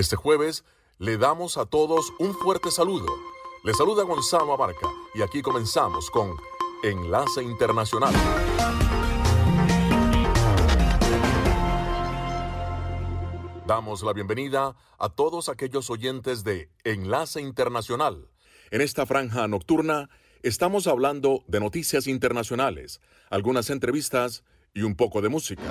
Este jueves le damos a todos un fuerte saludo. Le saluda Gonzalo Abarca y aquí comenzamos con Enlace Internacional. Damos la bienvenida a todos aquellos oyentes de Enlace Internacional. En esta franja nocturna estamos hablando de noticias internacionales, algunas entrevistas y un poco de música.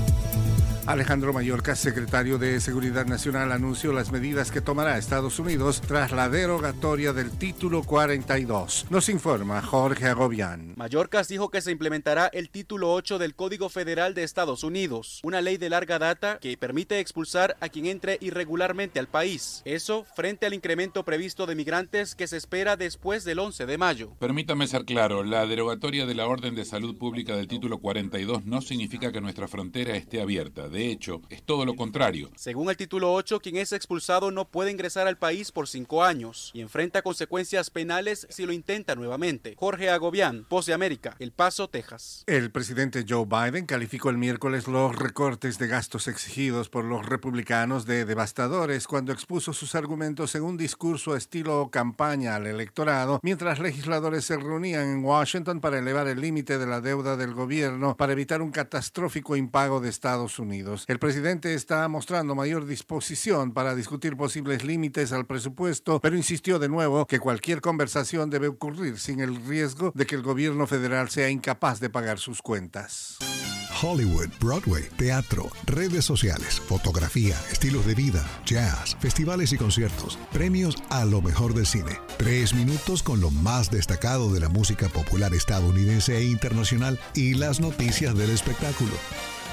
Alejandro Mayorkas, secretario de Seguridad Nacional, anunció las medidas que tomará Estados Unidos tras la derogatoria del título 42. Nos informa Jorge Agobián. Mayorkas dijo que se implementará el título 8 del Código Federal de Estados Unidos, una ley de larga data que permite expulsar a quien entre irregularmente al país. Eso frente al incremento previsto de migrantes que se espera después del 11 de mayo. Permítame ser claro, la derogatoria de la Orden de Salud Pública del título 42 no significa que nuestra frontera esté abierta. De hecho, es todo lo contrario. Según el título 8, quien es expulsado no puede ingresar al país por cinco años y enfrenta consecuencias penales si lo intenta nuevamente. Jorge Agobián, Voz de América, El Paso, Texas. El presidente Joe Biden calificó el miércoles los recortes de gastos exigidos por los republicanos de devastadores cuando expuso sus argumentos en un discurso estilo campaña al electorado, mientras legisladores se reunían en Washington para elevar el límite de la deuda del gobierno para evitar un catastrófico impago de Estados Unidos. El presidente está mostrando mayor disposición para discutir posibles límites al presupuesto, pero insistió de nuevo que cualquier conversación debe ocurrir sin el riesgo de que el gobierno federal sea incapaz de pagar sus cuentas. Hollywood, Broadway, teatro, redes sociales, fotografía, estilos de vida, jazz, festivales y conciertos, premios a lo mejor del cine. Tres minutos con lo más destacado de la música popular estadounidense e internacional y las noticias del espectáculo.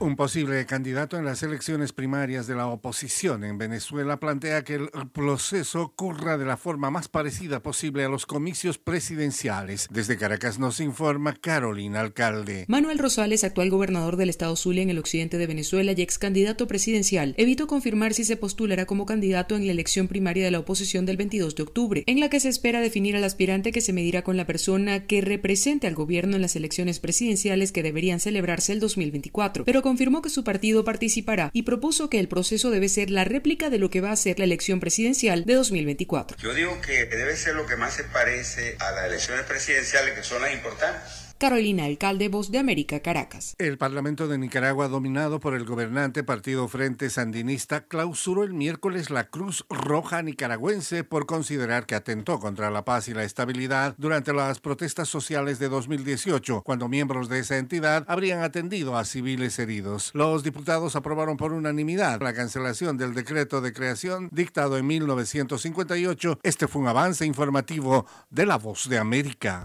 Un posible candidato en las elecciones primarias de la oposición en Venezuela plantea que el proceso ocurra de la forma más parecida posible a los comicios presidenciales. Desde Caracas nos informa Carolina Alcalde. Manuel Rosales, actual gobernador del estado Zulia en el occidente de Venezuela y ex candidato presidencial, evitó confirmar si se postulará como candidato en la elección primaria de la oposición del 22 de octubre, en la que se espera definir al aspirante que se medirá con la persona que represente al gobierno en las elecciones presidenciales que deberían celebrarse el 2024. Pero confirmó que su partido participará y propuso que el proceso debe ser la réplica de lo que va a ser la elección presidencial de 2024. Yo digo que debe ser lo que más se parece a las elecciones presidenciales, que son las importantes. Carolina Alcalde, Voz de América, Caracas. El Parlamento de Nicaragua, dominado por el gobernante Partido Frente Sandinista, clausuró el miércoles la Cruz Roja Nicaragüense por considerar que atentó contra la paz y la estabilidad durante las protestas sociales de 2018, cuando miembros de esa entidad habrían atendido a civiles heridos. Los diputados aprobaron por unanimidad la cancelación del decreto de creación dictado en 1958. Este fue un avance informativo de la Voz de América.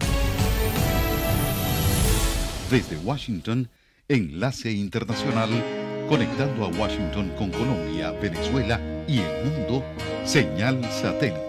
Desde Washington, enlace internacional conectando a Washington con Colombia, Venezuela y el mundo, señal satélite.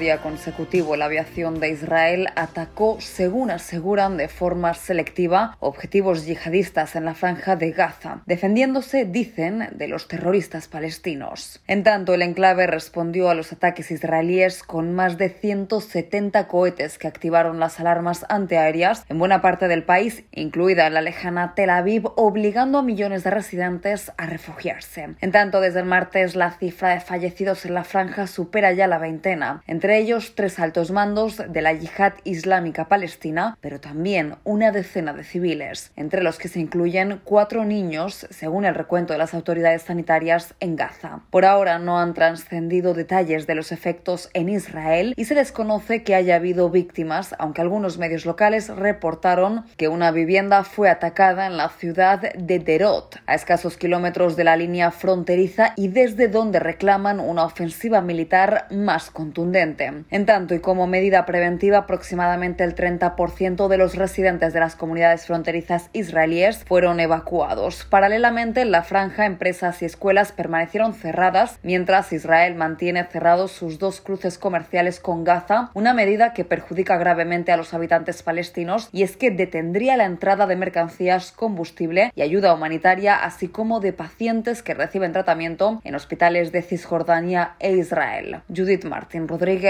Día consecutivo, la aviación de Israel atacó, según aseguran, de forma selectiva objetivos yihadistas en la franja de Gaza, defendiéndose, dicen, de los terroristas palestinos. En tanto, el enclave respondió a los ataques israelíes con más de 170 cohetes que activaron las alarmas antiaéreas en buena parte del país, incluida la lejana Tel Aviv, obligando a millones de residentes a refugiarse. En tanto, desde el martes, la cifra de fallecidos en la franja supera ya la veintena, entre ellos tres altos mandos de la yihad islámica palestina, pero también una decena de civiles, entre los que se incluyen cuatro niños, según el recuento de las autoridades sanitarias en Gaza. Por ahora no han trascendido detalles de los efectos en Israel y se desconoce que haya habido víctimas, aunque algunos medios locales reportaron que una vivienda fue atacada en la ciudad de Derot, a escasos kilómetros de la línea fronteriza y desde donde reclaman una ofensiva militar más contundente. En tanto, y como medida preventiva, aproximadamente el 30% de los residentes de las comunidades fronterizas israelíes fueron evacuados. Paralelamente, en la franja, empresas y escuelas permanecieron cerradas, mientras Israel mantiene cerrados sus dos cruces comerciales con Gaza, una medida que perjudica gravemente a los habitantes palestinos y es que detendría la entrada de mercancías, combustible y ayuda humanitaria, así como de pacientes que reciben tratamiento en hospitales de Cisjordania e Israel. Judith Martín Rodríguez,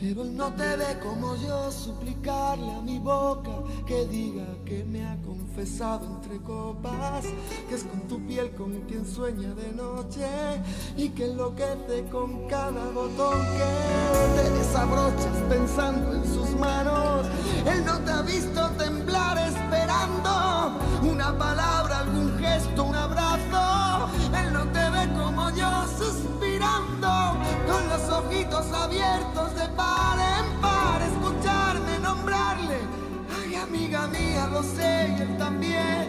Pero él no te ve como yo, suplicarle a mi boca que diga que me ha confesado entre copas, que es con tu piel con quien sueña de noche y que enloquece con cada botón que te desabrochas pensando en sus manos. Él no te ha visto temblar esperando una palabra, algún gesto, un abrazo. Él no te ve como yo suspirando con los ojitos abiertos de amiga mía, lo sé él también.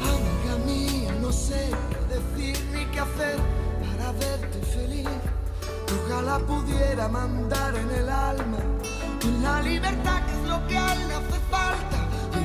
Amiga mía, no sé qué decir ni qué hacer para verte feliz. Ojalá pudiera mandar en el alma en la libertad que es lo que hace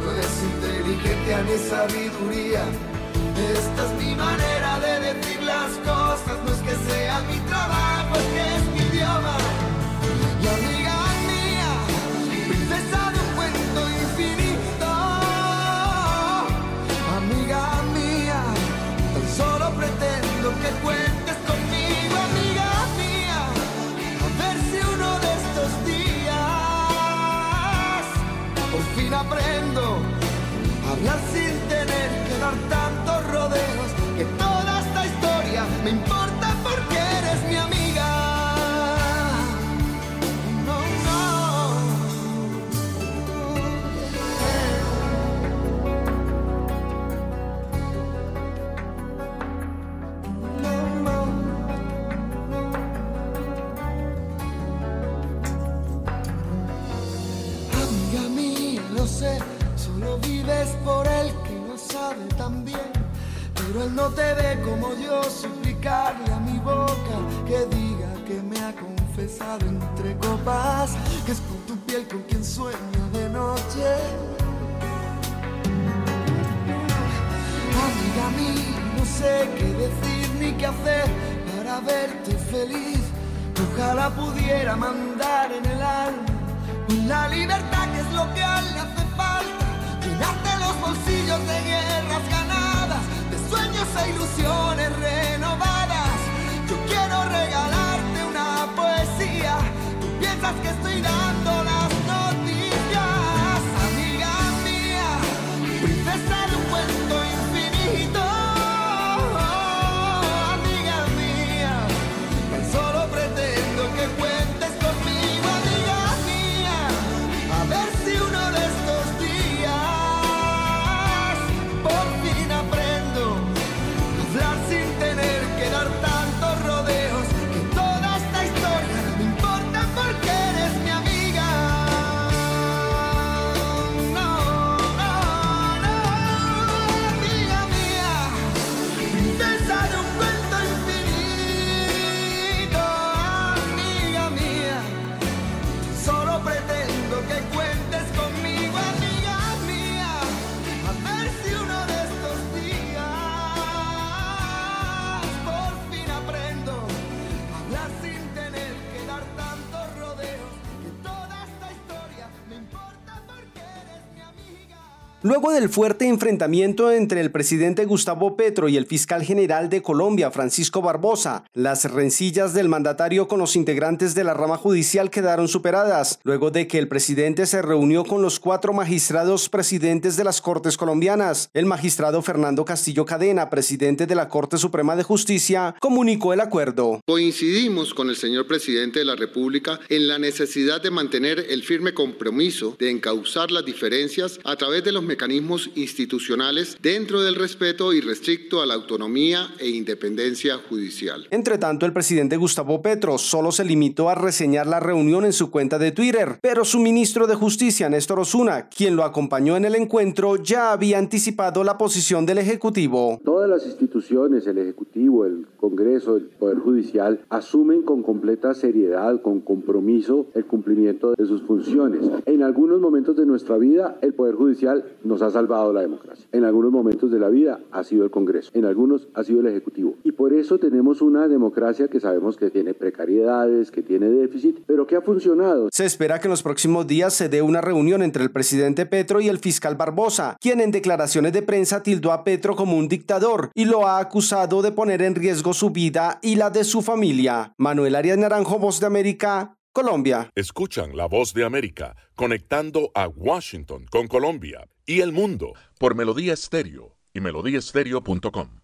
no eres inteligencia ni sabiduría. Esta es mi manera de decir las cosas. No es que sea mi trabajo, es que es mi idioma. Hablar sin tener que dar tantos rodeos. Él no te ve como yo suplicarle a mi boca que diga que me ha confesado entre copas, que es con tu piel con quien sueño de noche. Amiga mía, no sé qué decir ni qué hacer para verte feliz. Ojalá pudiera mandar en el alma la libertad que es lo que a le hace falta. Llenarte los bolsillos de guerras sueños e ilusiones renovadas. Yo quiero regalarte una poesía. Tú piensas que estoy dando Luego del fuerte enfrentamiento entre el presidente Gustavo Petro y el fiscal general de Colombia, Francisco Barbosa, las rencillas del mandatario con los integrantes de la rama judicial quedaron superadas, luego de que el presidente se reunió con los cuatro magistrados presidentes de las Cortes colombianas. El magistrado Fernando Castillo Cadena, presidente de la Corte Suprema de Justicia, comunicó el acuerdo. Coincidimos con el señor presidente de la República en la necesidad de mantener el firme compromiso de encauzar las diferencias a través de los mecanismos institucionales dentro del respeto irrestricto a la autonomía e independencia judicial. Entre tanto, el presidente Gustavo Petro solo se limitó a reseñar la reunión en su cuenta de Twitter, pero su ministro de Justicia, Néstor Osuna, quien lo acompañó en el encuentro, ya había anticipado la posición del Ejecutivo. Todas las instituciones, el Ejecutivo, el Congreso, el Poder Judicial, asumen con completa seriedad, con compromiso, el cumplimiento de sus funciones. En algunos momentos de nuestra vida, el Poder Judicial nos ha salvado la democracia. En algunos momentos de la vida ha sido el Congreso. En algunos ha sido el Ejecutivo. Y por eso tenemos una democracia que sabemos que tiene precariedades, que tiene déficit, pero que ha funcionado. Se espera que en los próximos días se dé una reunión entre el presidente Petro y el fiscal Barbosa, quien en declaraciones de prensa tildó a Petro como un dictador y lo ha acusado de poner en riesgo su vida y la de su familia. Manuel Arias Naranjo, Voz de América, Colombia. Escuchan la voz de América conectando a Washington con Colombia y el mundo por Melodía Estéreo y melodíaestéreo.com.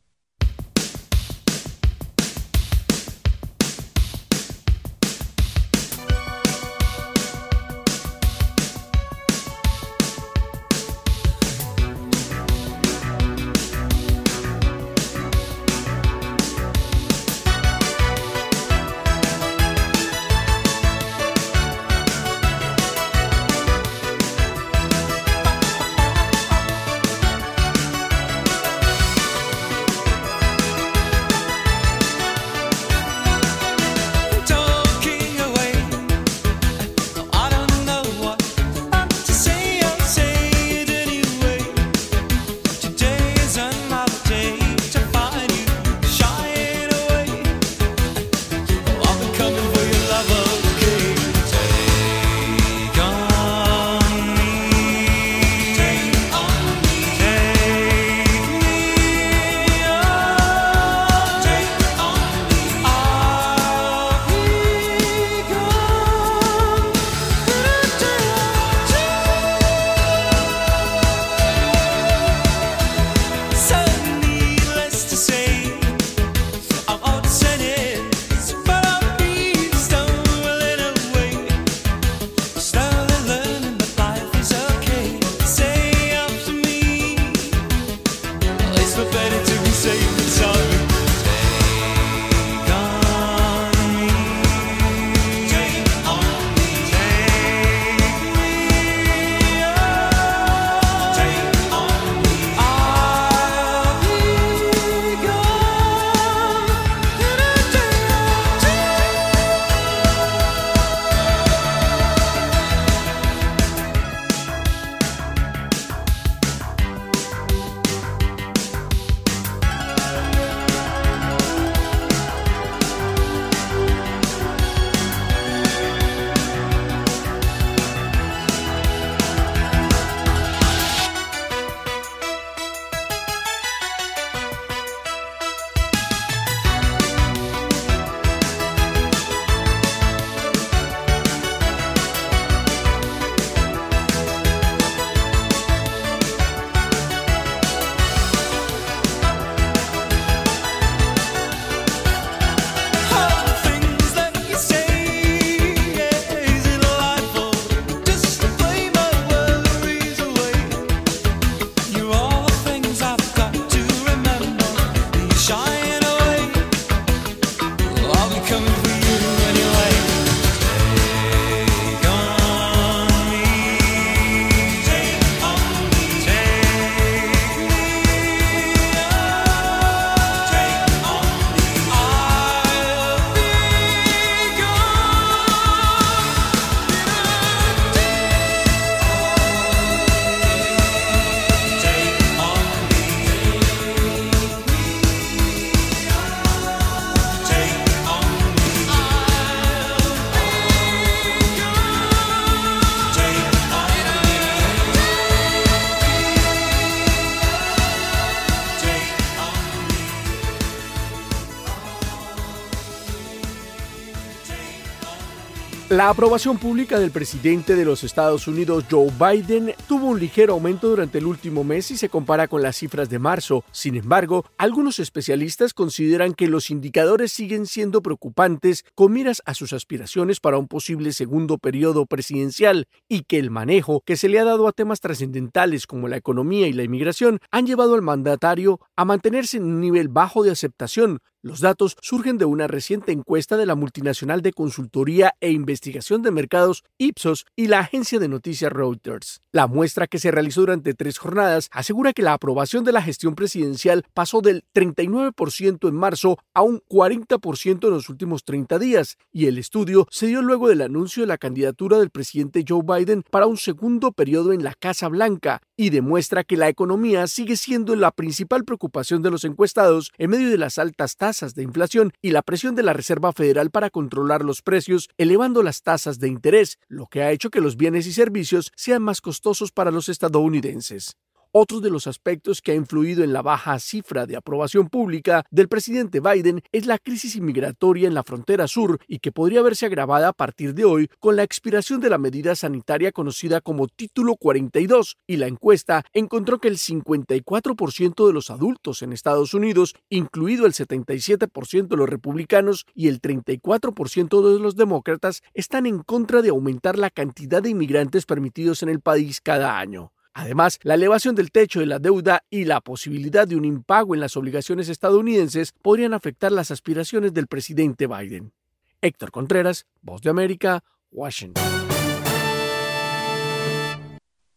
La aprobación pública del presidente de los Estados Unidos, Joe Biden, tuvo un ligero aumento durante el último mes si se compara con las cifras de marzo. Sin embargo, algunos especialistas consideran que los indicadores siguen siendo preocupantes con miras a sus aspiraciones para un posible segundo periodo presidencial y que el manejo que se le ha dado a temas trascendentales como la economía y la inmigración han llevado al mandatario a mantenerse en un nivel bajo de aceptación, los datos surgen de una reciente encuesta de la multinacional de consultoría e investigación de mercados Ipsos y la agencia de noticias Reuters. La muestra que se realizó durante tres jornadas asegura que la aprobación de la gestión presidencial pasó del 39% en marzo a un 40% en los últimos 30 días, y el estudio se dio luego del anuncio de la candidatura del presidente Joe Biden para un segundo periodo en la Casa Blanca, y demuestra que la economía sigue siendo la principal preocupación de los encuestados en medio de las altas tasas de inflación y la presión de la Reserva Federal para controlar los precios, elevando las tasas de interés, lo que ha hecho que los bienes y servicios sean más costosos para los estadounidenses. Otro de los aspectos que ha influido en la baja cifra de aprobación pública del presidente Biden es la crisis inmigratoria en la frontera sur y que podría verse agravada a partir de hoy con la expiración de la medida sanitaria conocida como Título 42 y la encuesta encontró que el 54% de los adultos en Estados Unidos, incluido el 77% de los republicanos y el 34% de los demócratas, están en contra de aumentar la cantidad de inmigrantes permitidos en el país cada año. Además, la elevación del techo de la deuda y la posibilidad de un impago en las obligaciones estadounidenses podrían afectar las aspiraciones del presidente Biden. Héctor Contreras, Voz de América, Washington.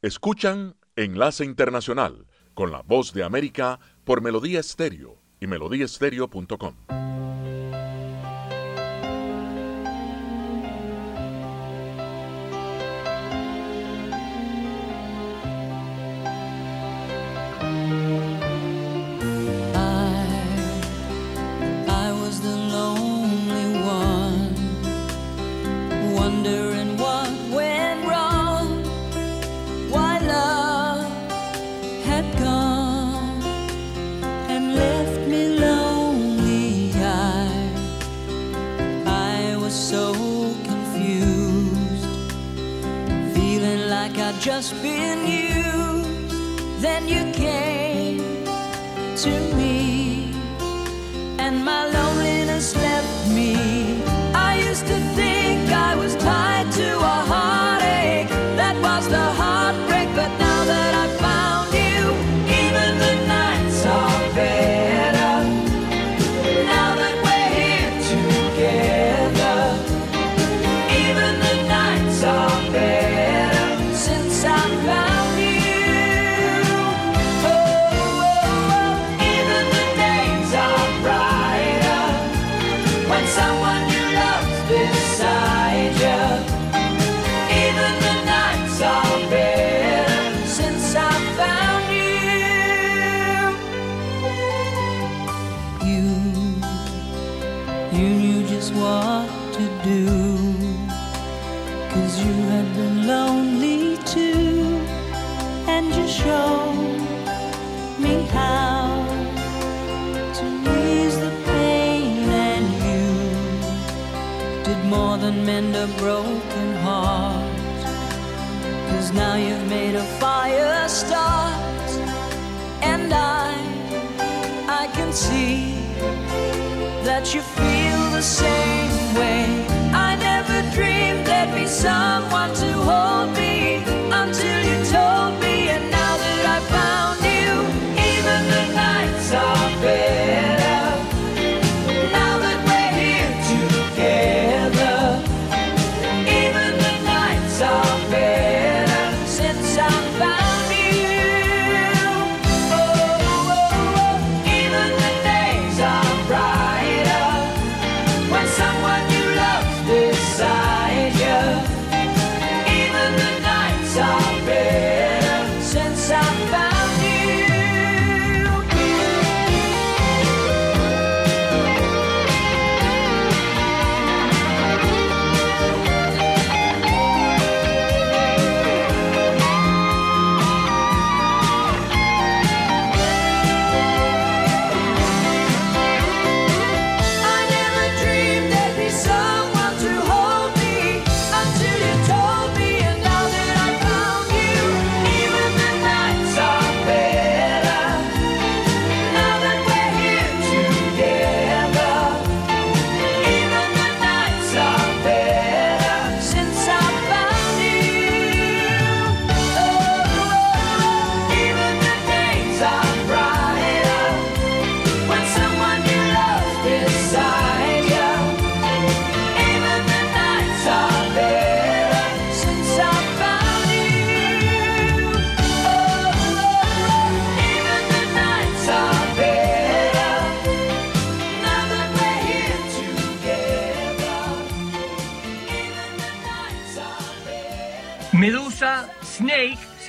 Escuchan Enlace Internacional con la Voz de América por Melodía Estéreo y melodíaestéreo.com. did more than mend a broken heart. Cause now you've made a fire start, and I, I can see that you feel the same way. I never dreamed there'd be someone to hold me until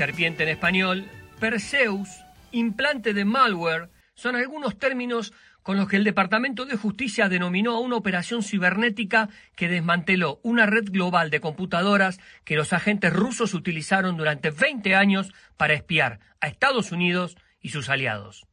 serpiente en español, Perseus, implante de malware, son algunos términos con los que el Departamento de Justicia denominó a una operación cibernética que desmanteló una red global de computadoras que los agentes rusos utilizaron durante 20 años para espiar a Estados Unidos y sus aliados.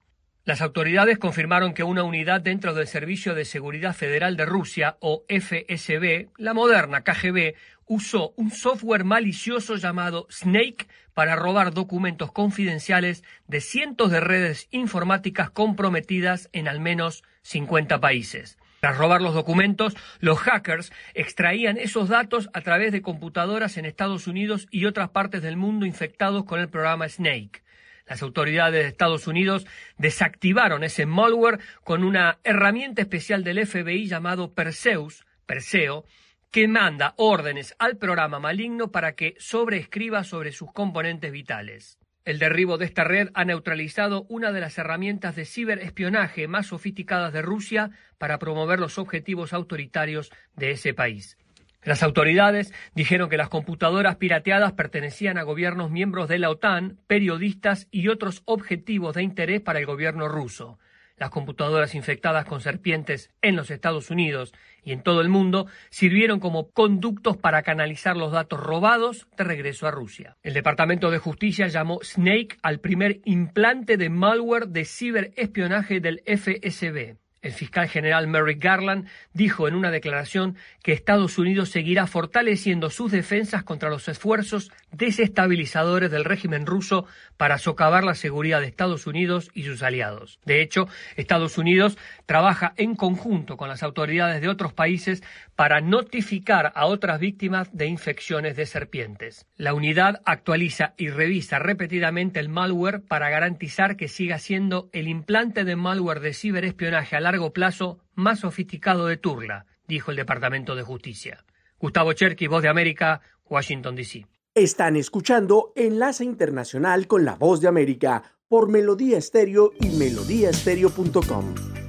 Las autoridades confirmaron que una unidad dentro del Servicio de Seguridad Federal de Rusia, o FSB, la moderna KGB, usó un software malicioso llamado Snake para robar documentos confidenciales de cientos de redes informáticas comprometidas en al menos 50 países. Tras robar los documentos, los hackers extraían esos datos a través de computadoras en Estados Unidos y otras partes del mundo infectados con el programa Snake. Las autoridades de Estados Unidos desactivaron ese malware con una herramienta especial del FBI llamado Perseus, Perseo, que manda órdenes al programa maligno para que sobreescriba sobre sus componentes vitales. El derribo de esta red ha neutralizado una de las herramientas de ciberespionaje más sofisticadas de Rusia para promover los objetivos autoritarios de ese país. Las autoridades dijeron que las computadoras pirateadas pertenecían a gobiernos miembros de la OTAN, periodistas y otros objetivos de interés para el gobierno ruso. Las computadoras infectadas con serpientes en los Estados Unidos y en todo el mundo sirvieron como conductos para canalizar los datos robados de regreso a Rusia. El Departamento de Justicia llamó Snake al primer implante de malware de ciberespionaje del FSB. El fiscal general Merrick Garland dijo en una declaración que Estados Unidos seguirá fortaleciendo sus defensas contra los esfuerzos desestabilizadores del régimen ruso para socavar la seguridad de Estados Unidos y sus aliados. De hecho, Estados Unidos trabaja en conjunto con las autoridades de otros países para notificar a otras víctimas de infecciones de serpientes. La unidad actualiza y revisa repetidamente el malware para garantizar que siga siendo el implante de malware de ciberespionaje a largo plazo más sofisticado de Turla, dijo el Departamento de Justicia. Gustavo Cherky, Voz de América, Washington, D.C. Están escuchando Enlace Internacional con la Voz de América por Melodía Estéreo y melodíaestéreo.com.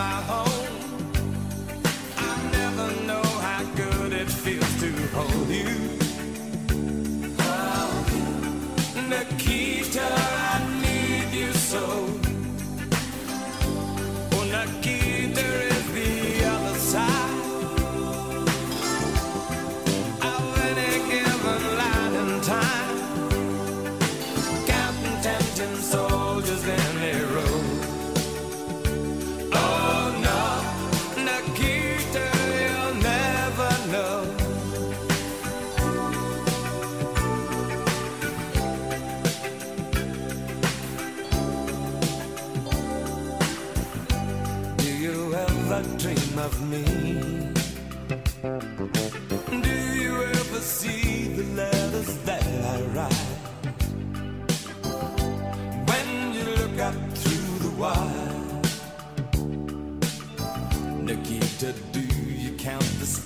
my home. I never know how good it feels to hold you.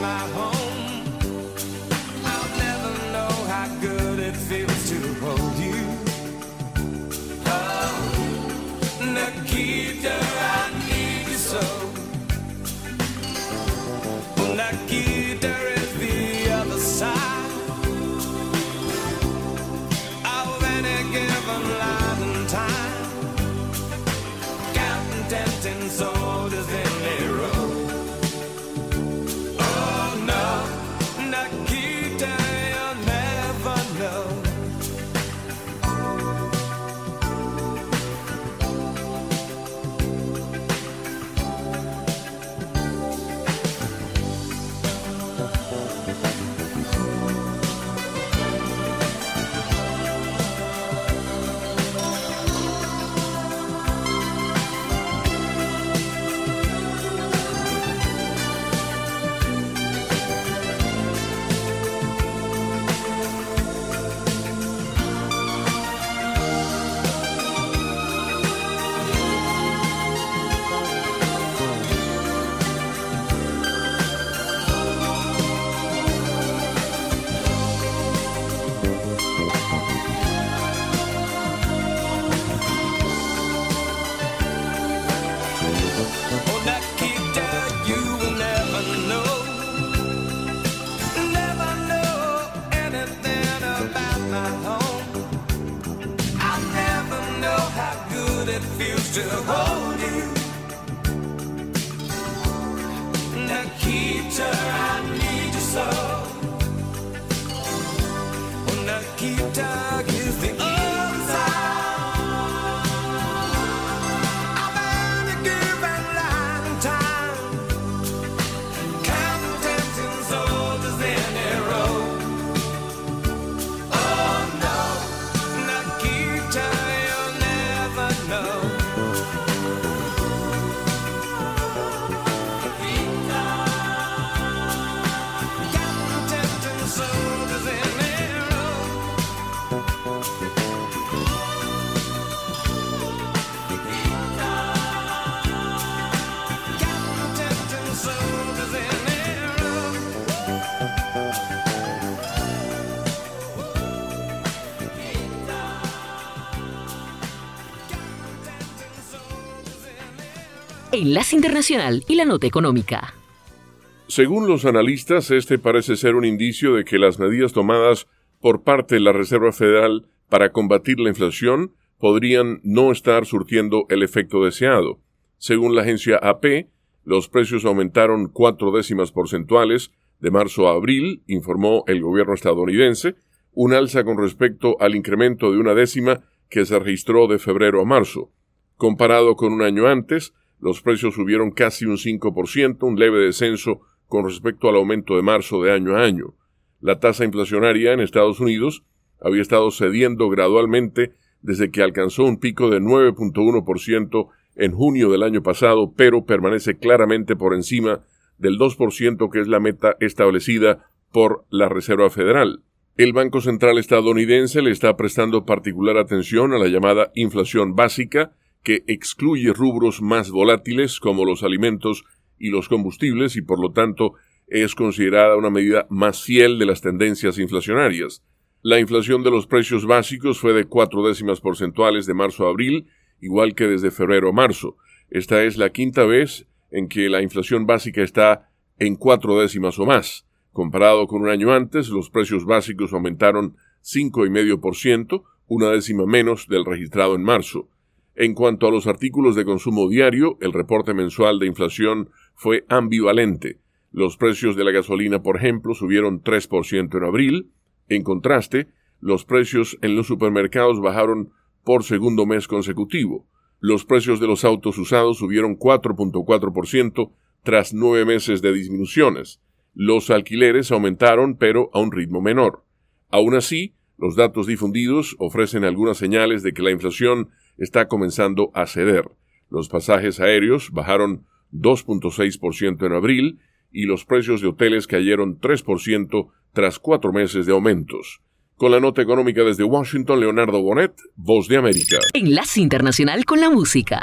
my home. I'll never know how good it feels to hold you. Oh, Enlace Internacional y la Nota Económica. Según los analistas, este parece ser un indicio de que las medidas tomadas por parte de la Reserva Federal para combatir la inflación podrían no estar surtiendo el efecto deseado. Según la agencia AP, los precios aumentaron cuatro décimas porcentuales de marzo a abril, informó el gobierno estadounidense, un alza con respecto al incremento de una décima que se registró de febrero a marzo. Comparado con un año antes, los precios subieron casi un 5%, un leve descenso con respecto al aumento de marzo de año a año. La tasa inflacionaria en Estados Unidos había estado cediendo gradualmente desde que alcanzó un pico de 9.1% en junio del año pasado, pero permanece claramente por encima del 2% que es la meta establecida por la Reserva Federal. El Banco Central estadounidense le está prestando particular atención a la llamada inflación básica, que excluye rubros más volátiles como los alimentos y los combustibles y por lo tanto es considerada una medida más fiel de las tendencias inflacionarias. La inflación de los precios básicos fue de cuatro décimas porcentuales de marzo a abril, igual que desde febrero a marzo. Esta es la quinta vez en que la inflación básica está en cuatro décimas o más. Comparado con un año antes, los precios básicos aumentaron 5,5%, una décima menos del registrado en marzo. En cuanto a los artículos de consumo diario, el reporte mensual de inflación fue ambivalente. Los precios de la gasolina, por ejemplo, subieron 3% en abril. En contraste, los precios en los supermercados bajaron por segundo mes consecutivo. Los precios de los autos usados subieron 4.4% tras nueve meses de disminuciones. Los alquileres aumentaron, pero a un ritmo menor. Aún así, los datos difundidos ofrecen algunas señales de que la inflación está comenzando a ceder. Los pasajes aéreos bajaron 2.6% en abril y los precios de hoteles cayeron 3% tras cuatro meses de aumentos. Con la nota económica desde Washington, Leonardo Bonet, Voz de América. Enlace Internacional con la Música.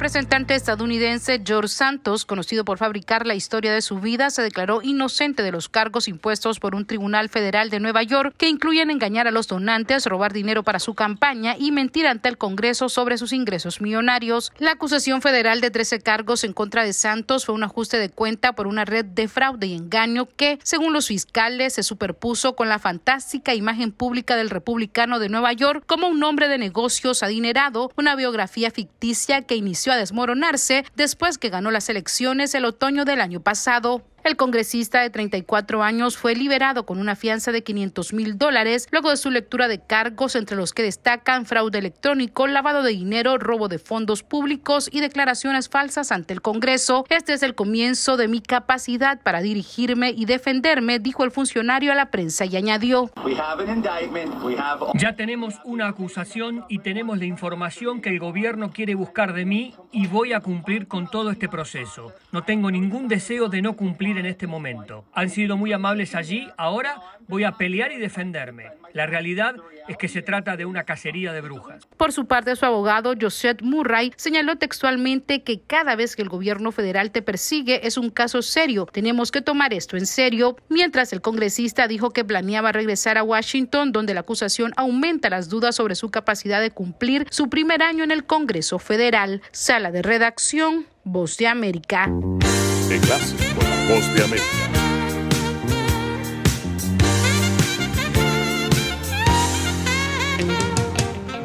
Representante estadounidense George Santos, conocido por fabricar la historia de su vida, se declaró inocente de los cargos impuestos por un tribunal federal de Nueva York que incluyen engañar a los donantes, robar dinero para su campaña y mentir ante el Congreso sobre sus ingresos millonarios. La acusación federal de 13 cargos en contra de Santos fue un ajuste de cuenta por una red de fraude y engaño que, según los fiscales, se superpuso con la fantástica imagen pública del republicano de Nueva York como un hombre de negocios adinerado, una biografía ficticia que inició a desmoronarse después que ganó las elecciones el otoño del año pasado. El congresista de 34 años fue liberado con una fianza de 500 mil dólares luego de su lectura de cargos entre los que destacan fraude electrónico, lavado de dinero, robo de fondos públicos y declaraciones falsas ante el Congreso. Este es el comienzo de mi capacidad para dirigirme y defenderme, dijo el funcionario a la prensa y añadió. Ya tenemos una acusación y tenemos la información que el gobierno quiere buscar de mí y voy a cumplir con todo este proceso. No tengo ningún deseo de no cumplir en este momento. Han sido muy amables allí, ahora voy a pelear y defenderme. La realidad es que se trata de una cacería de brujas. Por su parte, su abogado, Joseph Murray, señaló textualmente que cada vez que el gobierno federal te persigue es un caso serio. Tenemos que tomar esto en serio. Mientras el congresista dijo que planeaba regresar a Washington, donde la acusación aumenta las dudas sobre su capacidad de cumplir su primer año en el Congreso Federal. Sala de redacción, Voz de América. Con América.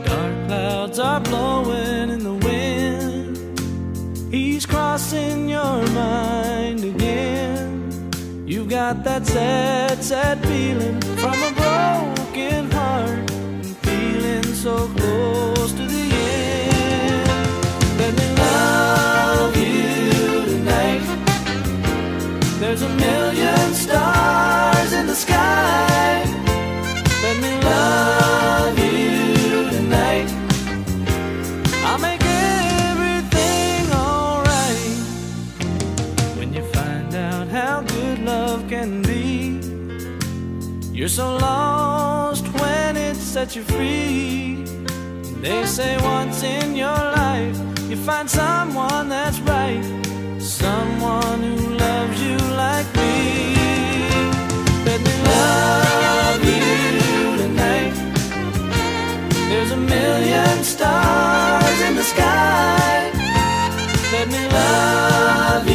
Dark clouds are blowing in the wind. He's crossing your mind again. You've got that sad, sad feeling from a broken heart and feeling so close to the There's a million stars in the sky. Let me love you tonight. I'll make everything alright. When you find out how good love can be, you're so lost when it sets you free. They say once in your life you find someone that's right, someone who loves you like me. Let me love you tonight. There's a million stars in the sky. Let me love you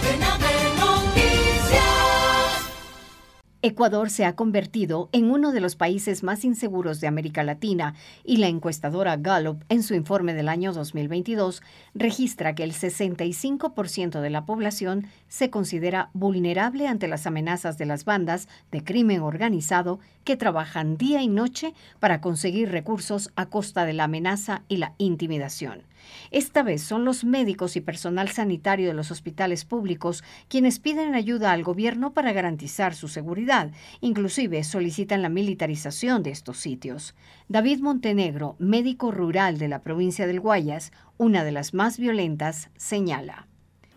Ecuador se ha convertido en uno de los países más inseguros de América Latina y la encuestadora Gallup, en su informe del año 2022, registra que el 65% de la población se considera vulnerable ante las amenazas de las bandas de crimen organizado que trabajan día y noche para conseguir recursos a costa de la amenaza y la intimidación. Esta vez son los médicos y personal sanitario de los hospitales públicos quienes piden ayuda al gobierno para garantizar su seguridad. Inclusive solicitan la militarización de estos sitios. David Montenegro, médico rural de la provincia del Guayas, una de las más violentas, señala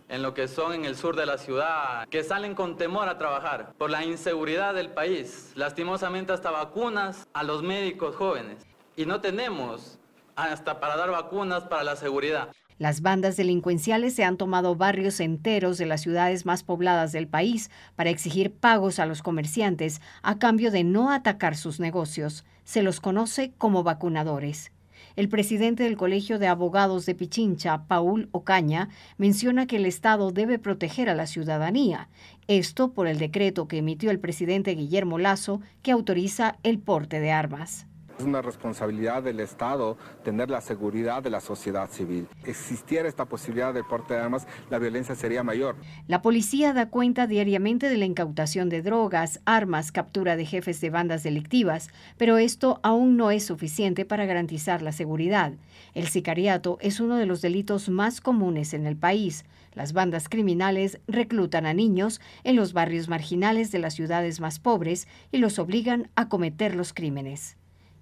en lo que son en el sur de la ciudad, que salen con temor a trabajar por la inseguridad del país, lastimosamente hasta vacunas a los médicos jóvenes. Y no tenemos hasta para dar vacunas para la seguridad. Las bandas delincuenciales se han tomado barrios enteros de las ciudades más pobladas del país para exigir pagos a los comerciantes a cambio de no atacar sus negocios. Se los conoce como vacunadores. El presidente del Colegio de Abogados de Pichincha, Paul Ocaña, menciona que el Estado debe proteger a la ciudadanía. Esto por el decreto que emitió el presidente Guillermo Lazo que autoriza el porte de armas. Es una responsabilidad del Estado tener la seguridad de la sociedad civil. Existiera esta posibilidad del porte de armas, la violencia sería mayor. La policía da cuenta diariamente de la incautación de drogas, armas, captura de jefes de bandas delictivas, pero esto aún no es suficiente para garantizar la seguridad. El sicariato es uno de los delitos más comunes en el país. Las bandas criminales reclutan a niños en los barrios marginales de las ciudades más pobres y los obligan a cometer los crímenes.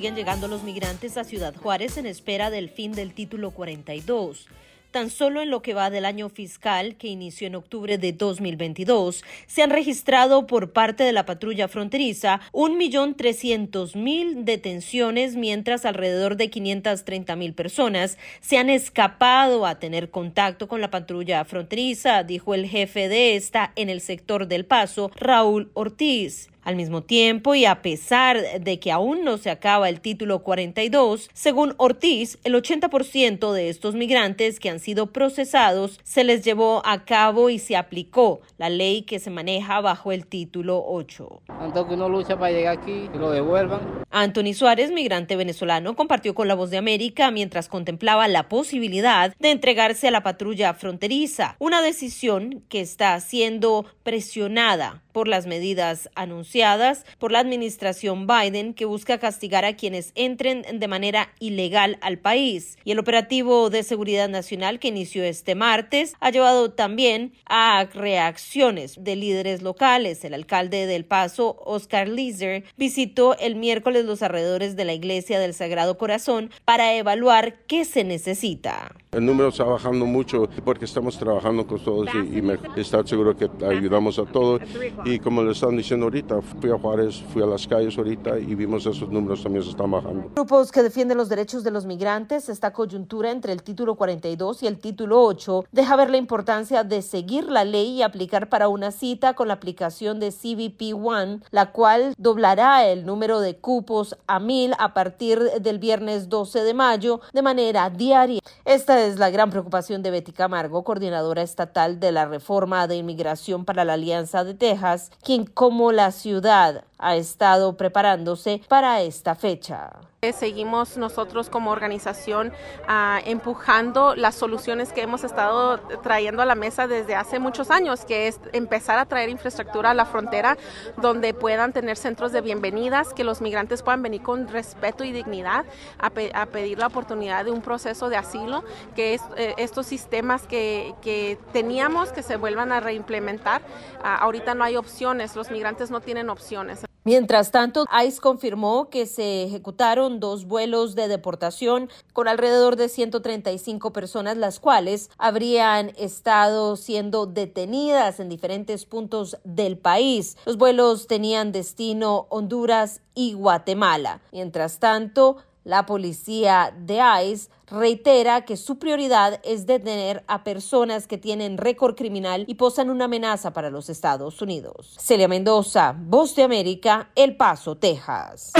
siguen llegando los migrantes a Ciudad Juárez en espera del fin del título 42. Tan solo en lo que va del año fiscal, que inició en octubre de 2022, se han registrado por parte de la patrulla fronteriza 1.300.000 detenciones, mientras alrededor de 530.000 personas se han escapado a tener contacto con la patrulla fronteriza, dijo el jefe de esta en el sector del Paso, Raúl Ortiz. Al mismo tiempo, y a pesar de que aún no se acaba el título 42, según Ortiz, el 80% de estos migrantes que han sido procesados se les llevó a cabo y se aplicó la ley que se maneja bajo el título 8. Tanto que uno lucha para llegar aquí lo devuelvan. Anthony Suárez, migrante venezolano, compartió con La Voz de América mientras contemplaba la posibilidad de entregarse a la patrulla fronteriza, una decisión que está siendo presionada por las medidas anunciadas por la administración Biden que busca castigar a quienes entren de manera ilegal al país. Y el operativo de seguridad nacional que inició este martes ha llevado también a reacciones de líderes locales. El alcalde del Paso, Oscar Leeser, visitó el miércoles los alrededores de la iglesia del Sagrado Corazón para evaluar qué se necesita. El número está bajando mucho porque estamos trabajando con todos y, y me, estar seguro que ayudamos a todos. Y como le están diciendo ahorita, fui a Juárez, fui a las calles ahorita y vimos esos números también se están bajando. Grupos que defienden los derechos de los migrantes, esta coyuntura entre el título 42 y el título 8 deja ver la importancia de seguir la ley y aplicar para una cita con la aplicación de CBP One, la cual doblará el número de cupos a mil a partir del viernes 12 de mayo de manera diaria. Esta es la gran preocupación de Betty Camargo, coordinadora estatal de la reforma de inmigración para la Alianza de Texas, quien como la ciudad ha estado preparándose para esta fecha. Seguimos nosotros como organización uh, empujando las soluciones que hemos estado trayendo a la mesa desde hace muchos años, que es empezar a traer infraestructura a la frontera donde puedan tener centros de bienvenidas, que los migrantes puedan venir con respeto y dignidad a, pe a pedir la oportunidad de un proceso de asilo, que eh, estos sistemas que, teníamos que se vuelvan a reimplementar. Uh, ahorita no hay opciones, los migrantes no tienen opciones. Mientras tanto, ICE confirmó que se ejecutaron dos vuelos de deportación con alrededor de 135 personas, las cuales habrían estado siendo detenidas en diferentes puntos del país. Los vuelos tenían destino Honduras y Guatemala. Mientras tanto, la policía de ICE reitera que su prioridad es detener a personas que tienen récord criminal y posan una amenaza para los Estados Unidos. Celia Mendoza, Voz de América, El Paso, Texas.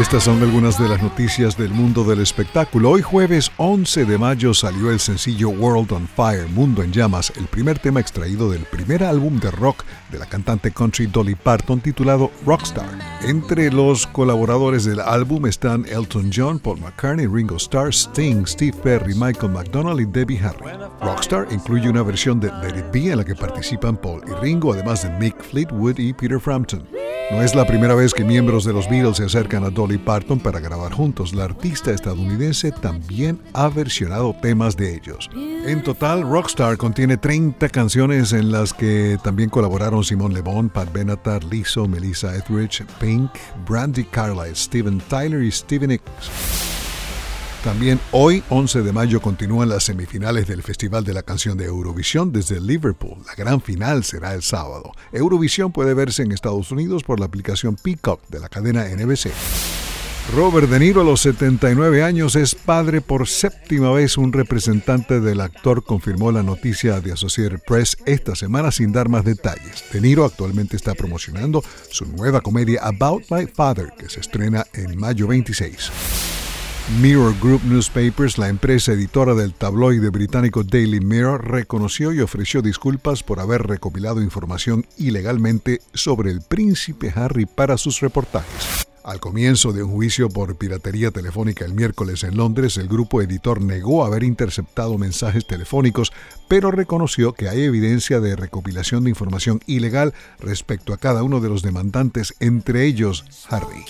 Estas son algunas de las noticias del mundo del espectáculo. Hoy jueves 11 de mayo salió el sencillo World on Fire, Mundo en Llamas, el primer tema extraído del primer álbum de rock de la cantante country Dolly Parton titulado Rockstar. Entre los colaboradores del álbum están Elton John, Paul McCartney, Ringo Starr, Sting, Steve Perry, Michael McDonald y Debbie Harry. Rockstar incluye una versión de Let It Be en la que participan Paul y Ringo, además de Mick Fleetwood y Peter Frampton. No es la primera vez que miembros de los Beatles se acercan a Dolly Parton para grabar juntos. La artista estadounidense también ha versionado temas de ellos. En total, Rockstar contiene 30 canciones en las que también colaboraron Simon Le Bon, Pat Benatar, Lizzo, Melissa Etheridge, Pink, Brandy Carlisle, Steven Tyler y Steven Nicks. También hoy, 11 de mayo, continúan las semifinales del Festival de la Canción de Eurovisión desde Liverpool. La gran final será el sábado. Eurovisión puede verse en Estados Unidos por la aplicación Peacock de la cadena NBC. Robert De Niro a los 79 años es padre por séptima vez. Un representante del actor confirmó la noticia de Associated Press esta semana sin dar más detalles. De Niro actualmente está promocionando su nueva comedia About My Father que se estrena en mayo 26. Mirror Group Newspapers, la empresa editora del tabloide británico Daily Mirror, reconoció y ofreció disculpas por haber recopilado información ilegalmente sobre el príncipe Harry para sus reportajes. Al comienzo de un juicio por piratería telefónica el miércoles en Londres, el grupo editor negó haber interceptado mensajes telefónicos, pero reconoció que hay evidencia de recopilación de información ilegal respecto a cada uno de los demandantes, entre ellos Harry.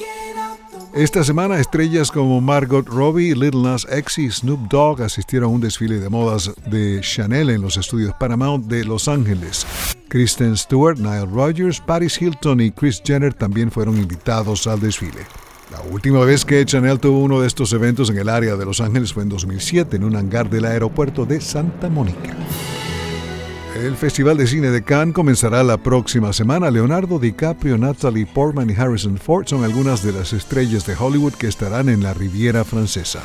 Esta semana, estrellas como Margot Robbie, Little Nas X y Snoop Dogg asistieron a un desfile de modas de Chanel en los estudios Paramount de Los Ángeles. Kristen Stewart, Nile Rogers, Paris Hilton y Chris Jenner también fueron invitados al desfile. La última vez que Chanel tuvo uno de estos eventos en el área de Los Ángeles fue en 2007 en un hangar del aeropuerto de Santa Mónica. El Festival de Cine de Cannes comenzará la próxima semana. Leonardo DiCaprio, Natalie Portman y Harrison Ford son algunas de las estrellas de Hollywood que estarán en la Riviera Francesa.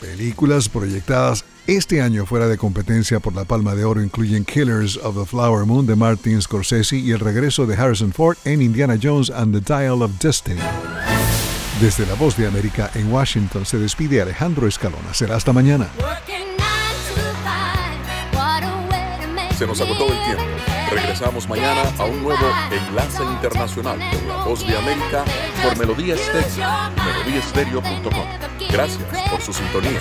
Películas proyectadas este año fuera de competencia por la Palma de Oro incluyen Killers of the Flower Moon de Martin Scorsese y el regreso de Harrison Ford en Indiana Jones and the Dial of Destiny. Desde La Voz de América en Washington se despide Alejandro Escalona. Será hasta mañana. Se nos agotó el tiempo. Regresamos mañana a un nuevo Enlace Internacional con la Voz de América por Melodía Estéreo, melodíaestéreo.com. Gracias por su sintonía.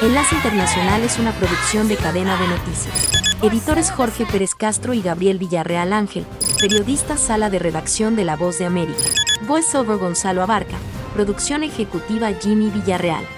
Enlace Internacional es una producción de cadena de noticias. Editores Jorge Pérez Castro y Gabriel Villarreal Ángel. Periodista Sala de Redacción de La Voz de América. Voiceover Gonzalo Abarca. Producción ejecutiva Jimmy Villarreal.